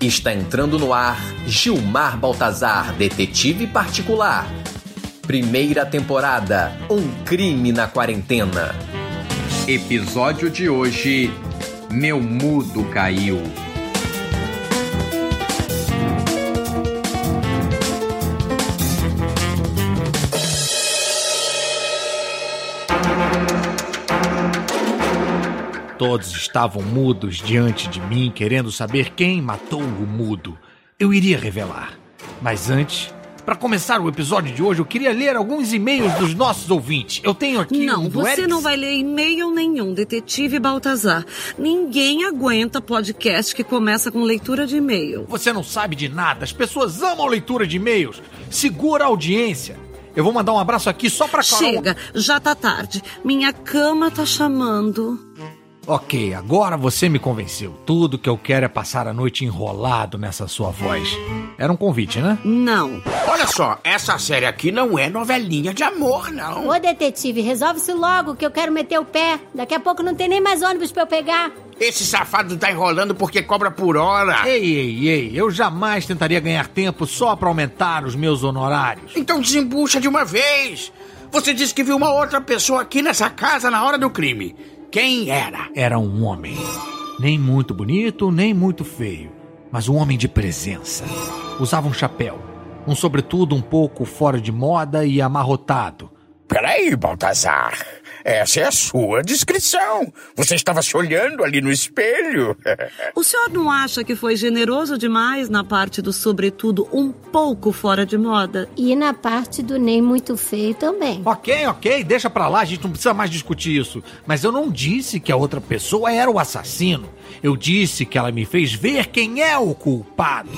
Está entrando no ar Gilmar Baltazar, detetive particular. Primeira temporada: Um crime na quarentena. Episódio de hoje: Meu mudo caiu. Todos estavam mudos diante de mim, querendo saber quem matou o mudo. Eu iria revelar. Mas antes, para começar o episódio de hoje, eu queria ler alguns e-mails dos nossos ouvintes. Eu tenho aqui Não, um você Eric- não vai ler e-mail nenhum, detetive Baltazar. Ninguém aguenta podcast que começa com leitura de e-mail. Você não sabe de nada. As pessoas amam leitura de e-mails. Segura a audiência. Eu vou mandar um abraço aqui só pra Carol. Chega, já tá tarde. Minha cama tá chamando. Ok, agora você me convenceu. Tudo que eu quero é passar a noite enrolado nessa sua voz. Era um convite, né? Não. Olha só, essa série aqui não é novelinha de amor, não. Ô, detetive, resolve isso logo que eu quero meter o pé. Daqui a pouco não tem nem mais ônibus pra eu pegar. Esse safado tá enrolando porque cobra por hora. Ei, ei, ei, eu jamais tentaria ganhar tempo só pra aumentar os meus honorários. Então desembucha de uma vez. Você disse que viu uma outra pessoa aqui nessa casa na hora do crime. Quem era? Era um homem. Nem muito bonito, nem muito feio. Mas um homem de presença. Usava um chapéu. Um sobretudo um pouco fora de moda e amarrotado. Peraí, Baltazar. Essa é a sua descrição. Você estava se olhando ali no espelho. O senhor não acha que foi generoso demais na parte do sobretudo um pouco fora de moda? E na parte do nem muito feio também. Ok, ok, deixa pra lá, a gente não precisa mais discutir isso. Mas eu não disse que a outra pessoa era o assassino. Eu disse que ela me fez ver quem é o culpado.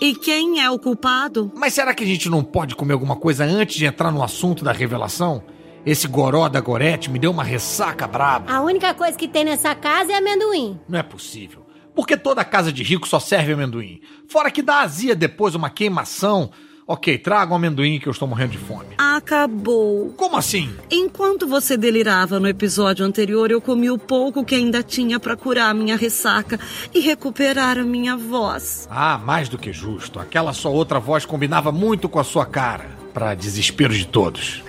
E quem é o culpado? Mas será que a gente não pode comer alguma coisa antes de entrar no assunto da revelação? Esse goró da Gorete me deu uma ressaca braba. A única coisa que tem nessa casa é amendoim. Não é possível. Porque toda casa de rico só serve amendoim. Fora que dá azia depois, uma queimação. Ok, traga um amendoim que eu estou morrendo de fome. Acabou. Como assim? Enquanto você delirava no episódio anterior, eu comi o pouco que ainda tinha pra curar a minha ressaca e recuperar a minha voz. Ah, mais do que justo. Aquela sua outra voz combinava muito com a sua cara. Pra desespero de todos.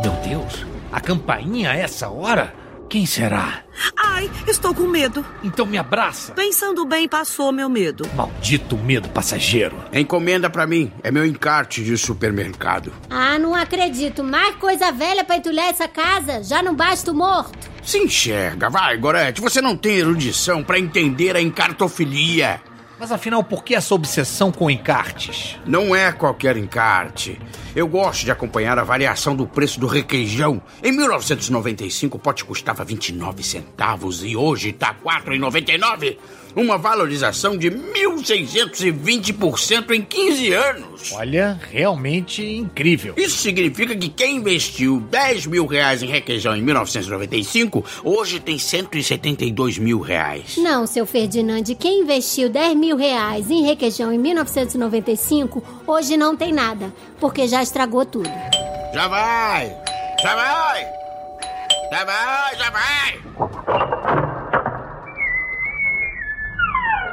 Meu Deus, a campainha a essa hora? Quem será? Ai, estou com medo. Então me abraça. Pensando bem, passou meu medo. Maldito medo passageiro. Encomenda pra mim. É meu encarte de supermercado. Ah, não acredito. Mais coisa velha pra entulhar essa casa. Já não basta o morto. Se enxerga, vai, Gorete. Você não tem erudição pra entender a encartofilia. Mas afinal, por que essa obsessão com encartes? Não é qualquer encarte. Eu gosto de acompanhar a variação do preço do requeijão. Em 1995, o pote custava 29 centavos e hoje tá 4,99. Uma valorização de 1.620% em 15 anos. Olha, realmente incrível. Isso significa que quem investiu 10 mil reais em requeijão em 1995, hoje tem 172 mil reais. Não, seu Ferdinand, quem investiu 10 mil reais em requeijão em 1995, hoje não tem nada, porque já estragou tudo. Já vai! Já vai! Já vai, já vai!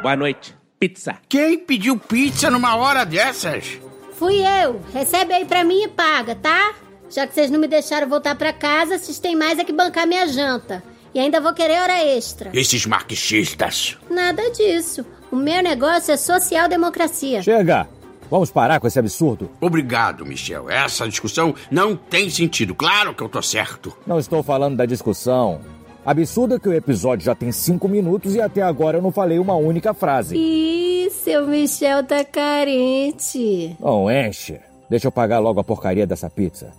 Boa noite. Pizza. Quem pediu pizza numa hora dessas? Fui eu. Recebe aí pra mim e paga, tá? Já que vocês não me deixaram voltar pra casa, vocês têm mais é que bancar minha janta. E ainda vou querer hora extra. Esses marxistas. Nada disso. O meu negócio é social-democracia. Chega! Vamos parar com esse absurdo. Obrigado, Michel. Essa discussão não tem sentido. Claro que eu tô certo. Não estou falando da discussão. Absurdo é que o episódio já tem cinco minutos e até agora eu não falei uma única frase. Ih, seu Michel tá carente. Não enche. Deixa eu pagar logo a porcaria dessa pizza.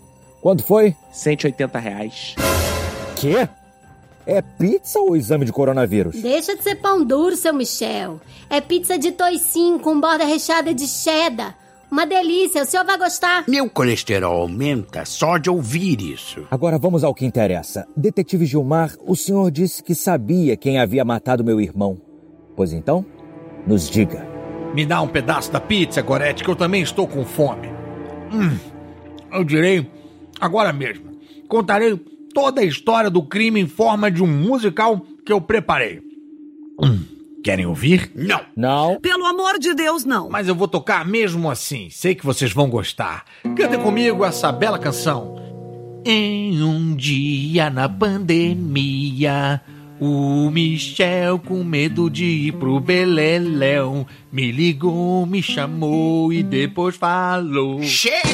Quanto foi? 180 reais. Quê? É pizza ou exame de coronavírus? Deixa de ser pão duro, seu Michel. É pizza de toicinho com borda recheada de cheddar. Uma delícia, o senhor vai gostar. Meu colesterol aumenta só de ouvir isso. Agora vamos ao que interessa. Detetive Gilmar, o senhor disse que sabia quem havia matado meu irmão. Pois então, nos diga. Me dá um pedaço da pizza, Gorete, que eu também estou com fome. Hum, eu direi agora mesmo. Contarei toda a história do crime em forma de um musical que eu preparei. Hum, Querem ouvir? Não. Não? Pelo amor de Deus, não. Mas eu vou tocar mesmo assim. Sei que vocês vão gostar. Cantem comigo essa bela canção. Em um dia na pandemia, o Michel, com medo de ir pro Beleléu, me ligou, me chamou e depois falou. Chega!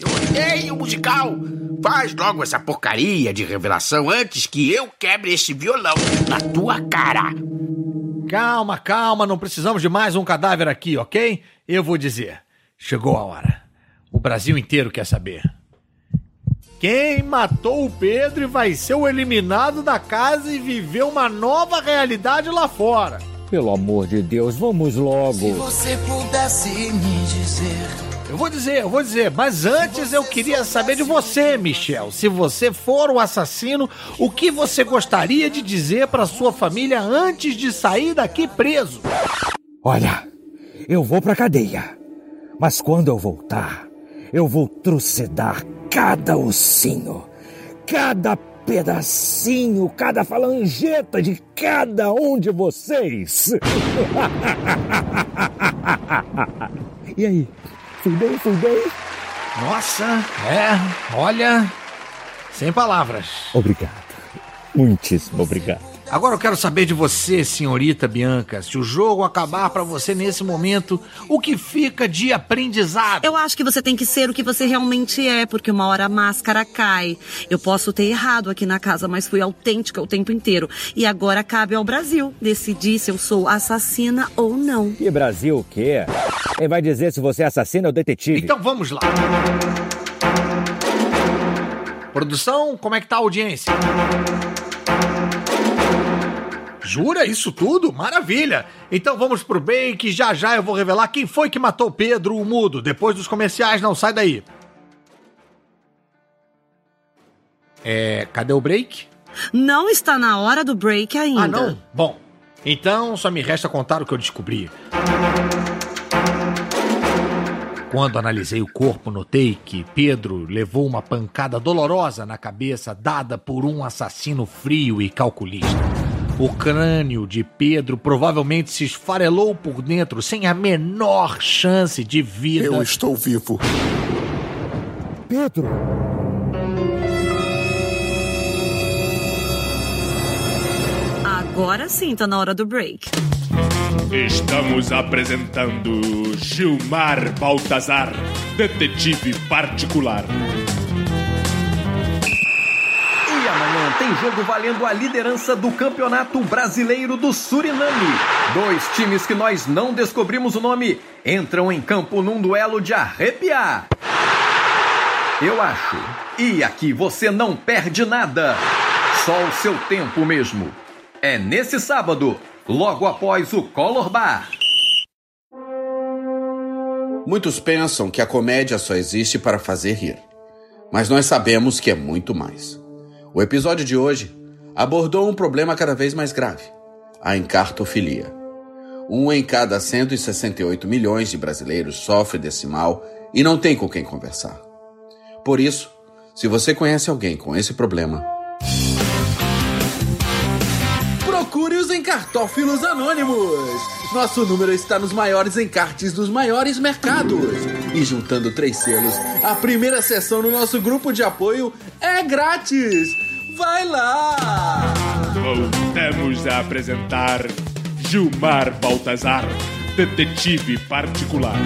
Eu odeio o musical! Faz logo essa porcaria de revelação antes que eu quebre esse violão na tua cara! Calma, calma, não precisamos de mais um cadáver aqui, ok? Eu vou dizer. Chegou a hora. O Brasil inteiro quer saber. Quem matou o Pedro e vai ser o eliminado da casa e viver uma nova realidade lá fora? Pelo amor de Deus, vamos logo. você pudesse me dizer. Eu vou dizer, eu vou dizer, mas antes eu queria saber de você, Michel. Se você for o assassino, o que você gostaria de dizer para sua família antes de sair daqui preso? Olha, eu vou pra cadeia. Mas quando eu voltar, eu vou trucidar cada ossinho, cada pedacinho, cada falangeta de cada um de vocês. e aí? Fui bem, fui bem? Nossa, é, olha, sem palavras. Obrigado. Muitíssimo obrigado. Agora eu quero saber de você, senhorita Bianca, se o jogo acabar pra você nesse momento, o que fica de aprendizado? Eu acho que você tem que ser o que você realmente é, porque uma hora a máscara cai. Eu posso ter errado aqui na casa, mas fui autêntica o tempo inteiro. E agora cabe ao Brasil decidir se eu sou assassina ou não. E Brasil o quê? Ele vai dizer se você é assassino ou detetive. Então vamos lá. Produção, como é que tá a audiência? Jura isso tudo? Maravilha! Então vamos pro break, já já eu vou revelar quem foi que matou Pedro, o mudo. Depois dos comerciais, não sai daí. É, cadê o break? Não está na hora do break ainda. Ah, não? Bom, então só me resta contar o que eu descobri. Quando analisei o corpo, notei que Pedro levou uma pancada dolorosa na cabeça dada por um assassino frio e calculista. O crânio de Pedro provavelmente se esfarelou por dentro sem a menor chance de vida. Eu estou vivo. Pedro! Agora sim tá na hora do break. Estamos apresentando Gilmar Baltazar, detetive particular. Tem jogo valendo a liderança do Campeonato Brasileiro do Suriname. Dois times que nós não descobrimos o nome entram em campo num duelo de arrepiar. Eu acho. E aqui você não perde nada. Só o seu tempo mesmo. É nesse sábado, logo após o Color Bar. Muitos pensam que a comédia só existe para fazer rir. Mas nós sabemos que é muito mais. O episódio de hoje abordou um problema cada vez mais grave: a encartofilia. Um em cada 168 milhões de brasileiros sofre desse mal e não tem com quem conversar. Por isso, se você conhece alguém com esse problema, procure os Encartófilos Anônimos. Nosso número está nos maiores encartes dos maiores mercados. E juntando três selos, a primeira sessão no nosso grupo de apoio é grátis. Vai lá! Voltamos a apresentar Gilmar Baltazar, detetive particular.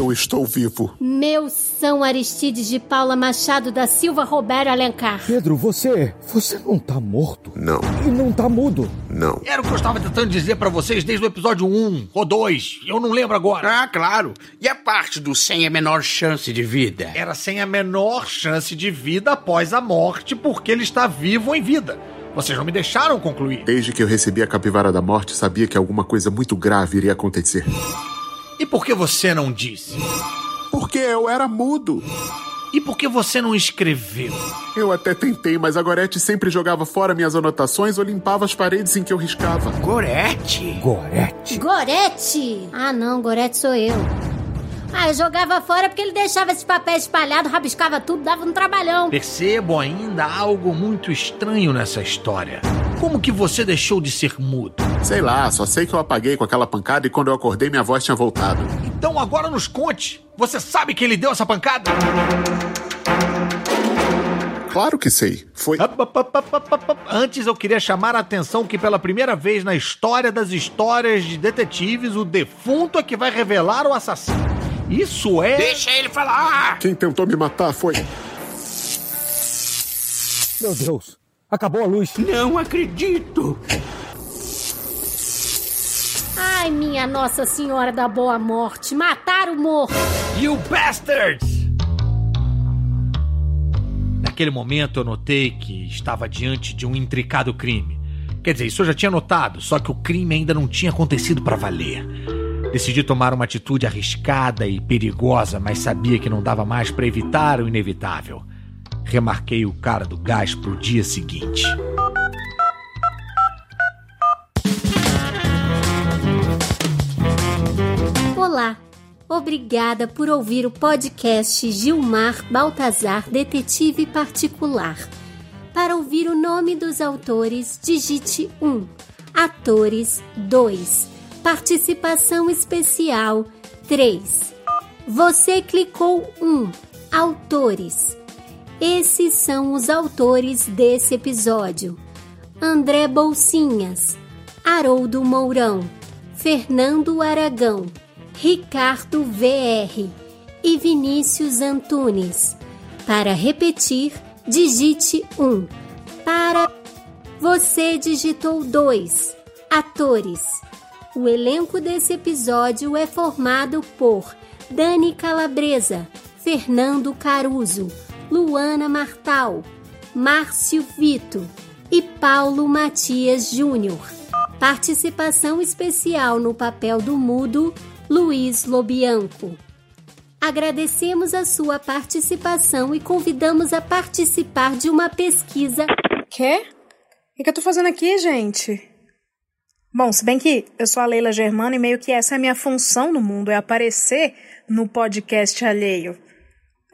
Eu estou vivo. Meu São Aristides de Paula Machado da Silva Roberto Alencar. Pedro, você. Você não tá morto. Não, E não tá mudo. não. Era o que eu estava tentando dizer pra vocês desde o episódio 1 ou 2. Eu não lembro agora. Ah, claro. E a parte do sem a menor chance de vida? Era sem a menor chance de vida após a morte, porque ele está vivo em vida. Vocês não me deixaram concluir. Desde que eu recebi a capivara da morte, sabia que alguma coisa muito grave iria acontecer. E por que você não disse? Porque eu era mudo. E por que você não escreveu? Eu até tentei, mas a Gorete sempre jogava fora minhas anotações ou limpava as paredes em que eu riscava. Gorete? Gorete. Gorete! Ah, não, Gorete sou eu. Ah, eu jogava fora porque ele deixava esses papéis espalhados, rabiscava tudo, dava um trabalhão. Percebo ainda algo muito estranho nessa história. Como que você deixou de ser mudo? Sei lá, só sei que eu apaguei com aquela pancada e quando eu acordei minha voz tinha voltado. Então agora nos conte. Você sabe que ele deu essa pancada? Claro que sei. Foi. Antes eu queria chamar a atenção que pela primeira vez na história das histórias de detetives, o defunto é que vai revelar o assassino. Isso é. Deixa ele falar! Quem tentou me matar foi. Meu Deus, acabou a luz. Não acredito! Ai, minha Nossa Senhora da Boa Morte, mataram o morto! You bastards! Naquele momento eu notei que estava diante de um intricado crime. Quer dizer, isso eu já tinha notado, só que o crime ainda não tinha acontecido para valer. Decidi tomar uma atitude arriscada e perigosa, mas sabia que não dava mais para evitar o inevitável. Remarquei o cara do gás pro dia seguinte. Olá, obrigada por ouvir o podcast Gilmar Baltazar Detetive Particular. Para ouvir o nome dos autores, digite 1. Atores 2. Participação especial 3. Você clicou 1. Autores. Esses são os autores desse episódio: André Bolsinhas, Haroldo Mourão, Fernando Aragão, Ricardo VR e Vinícius Antunes. Para repetir, digite 1. Para você digitou 2. Atores. O elenco desse episódio é formado por Dani Calabresa, Fernando Caruso, Luana Martal, Márcio Vito e Paulo Matias Júnior. Participação especial no papel do mudo Luiz Lobianco. Agradecemos a sua participação e convidamos a participar de uma pesquisa. Quê? O que eu tô fazendo aqui, gente? Bom, se bem que eu sou a Leila Germana e meio que essa é a minha função no mundo, é aparecer no podcast alheio.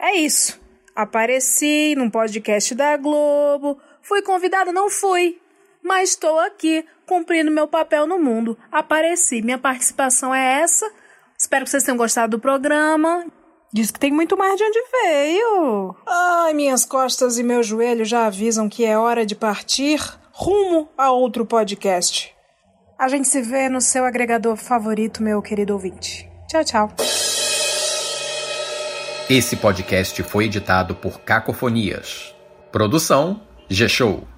É isso. Apareci num podcast da Globo, fui convidada, não fui, mas estou aqui cumprindo meu papel no mundo. Apareci, minha participação é essa. Espero que vocês tenham gostado do programa. Diz que tem muito mais de onde veio. Ai, minhas costas e meu joelho já avisam que é hora de partir rumo a outro podcast. A gente se vê no seu agregador favorito, meu querido ouvinte. Tchau, tchau. Esse podcast foi editado por Cacofonias. Produção G-Show.